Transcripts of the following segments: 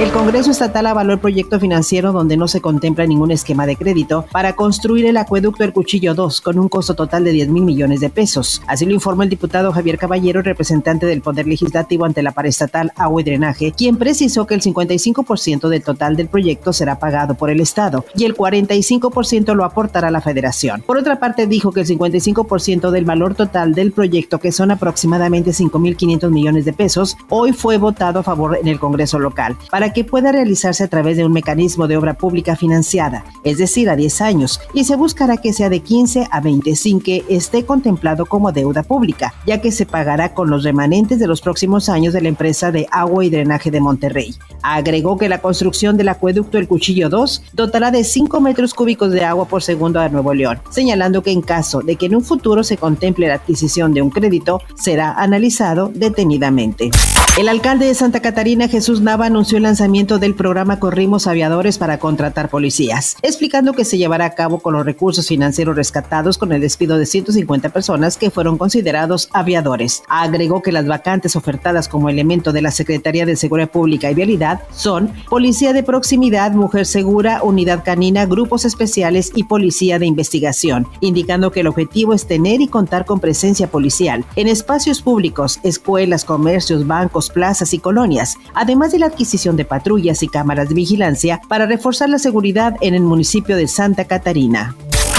El Congreso Estatal avaló el proyecto financiero donde no se contempla ningún esquema de crédito para construir el acueducto El Cuchillo 2 con un costo total de 10 mil millones de pesos. Así lo informó el diputado Javier Caballero, representante del Poder Legislativo ante la Paraestatal Agua y Drenaje, quien precisó que el 55% del total del proyecto será pagado por el Estado y el 45% lo aportará la Federación. Por otra parte, dijo que el 55% del valor total del proyecto, que son aproximadamente 5.500 millones de pesos, hoy fue votado a favor en el Congreso local. Que pueda realizarse a través de un mecanismo de obra pública financiada, es decir, a 10 años, y se buscará que sea de 15 a 20 sin que esté contemplado como deuda pública, ya que se pagará con los remanentes de los próximos años de la empresa de agua y drenaje de Monterrey. Agregó que la construcción del acueducto El Cuchillo 2 dotará de 5 metros cúbicos de agua por segundo a Nuevo León, señalando que en caso de que en un futuro se contemple la adquisición de un crédito, será analizado detenidamente. El alcalde de Santa Catarina, Jesús Nava, anunció el lanzamiento del programa Corrimos Aviadores para contratar policías, explicando que se llevará a cabo con los recursos financieros rescatados con el despido de 150 personas que fueron considerados aviadores. Agregó que las vacantes ofertadas como elemento de la Secretaría de Seguridad Pública y Vialidad son Policía de Proximidad, Mujer Segura, Unidad Canina, Grupos Especiales y Policía de Investigación, indicando que el objetivo es tener y contar con presencia policial en espacios públicos, escuelas, comercios, bancos, plazas y colonias, además de la adquisición de patrullas y cámaras de vigilancia para reforzar la seguridad en el municipio de Santa Catarina.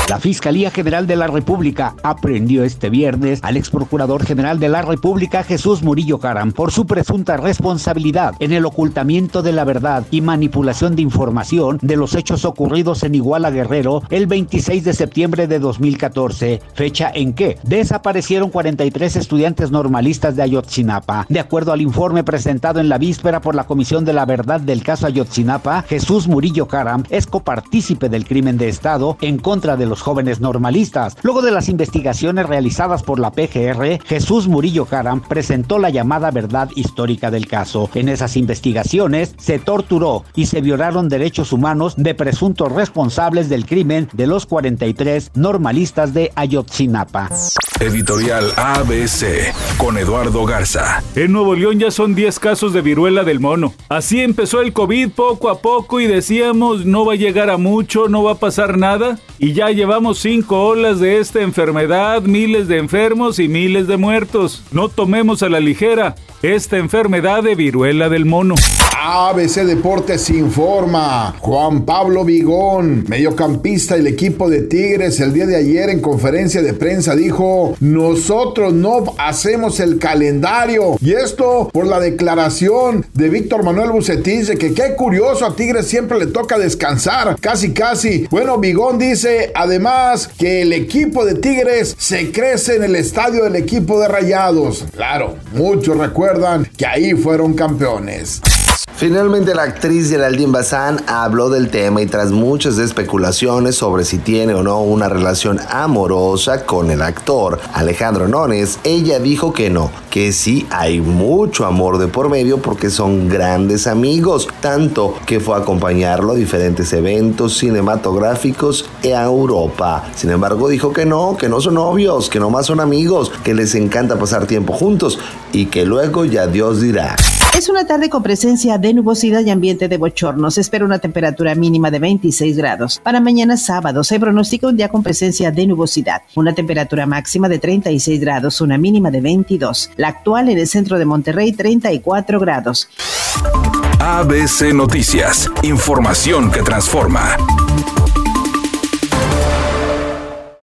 La Fiscalía General de la República aprendió este viernes al ex procurador general de la República Jesús Murillo Caram por su presunta responsabilidad en el ocultamiento de la verdad y manipulación de información de los hechos ocurridos en Iguala Guerrero el 26 de septiembre de 2014, fecha en que desaparecieron 43 estudiantes normalistas de Ayotzinapa. De acuerdo al informe presentado en la víspera por la Comisión de la Verdad del caso Ayotzinapa, Jesús Murillo Caram es copartícipe del crimen de Estado en contra de los jóvenes normalistas. Luego de las investigaciones realizadas por la PGR, Jesús Murillo Caram presentó la llamada verdad histórica del caso. En esas investigaciones se torturó y se violaron derechos humanos de presuntos responsables del crimen de los 43 normalistas de Ayotzinapa. Editorial ABC con Eduardo Garza. En Nuevo León ya son 10 casos de viruela del mono. Así empezó el COVID poco a poco y decíamos no va a llegar a mucho, no va a pasar nada. Y ya llevamos 5 olas de esta enfermedad, miles de enfermos y miles de muertos. No tomemos a la ligera esta enfermedad de viruela del mono. ABC Deportes informa. Juan Pablo Vigón, mediocampista del equipo de Tigres, el día de ayer en conferencia de prensa dijo, nosotros no hacemos el calendario. Y esto por la declaración de Víctor Manuel Bucetich de que qué curioso a Tigres siempre le toca descansar, casi casi. Bueno, Vigón dice además que el equipo de Tigres se crece en el estadio del equipo de Rayados. Claro, muchos recuerdan que ahí fueron campeones. Finalmente la actriz Geraldine Bazán habló del tema y tras muchas especulaciones sobre si tiene o no una relación amorosa con el actor Alejandro Nones, ella dijo que no, que sí hay mucho amor de por medio porque son grandes amigos, tanto que fue a acompañarlo a diferentes eventos cinematográficos en Europa. Sin embargo dijo que no, que no son novios, que nomás son amigos, que les encanta pasar tiempo juntos y que luego ya Dios dirá. Es una tarde con presencia de nubosidad y ambiente de bochorno. Se espera una temperatura mínima de 26 grados. Para mañana sábado se pronostica un día con presencia de nubosidad. Una temperatura máxima de 36 grados, una mínima de 22. La actual en el centro de Monterrey, 34 grados. ABC Noticias. Información que transforma.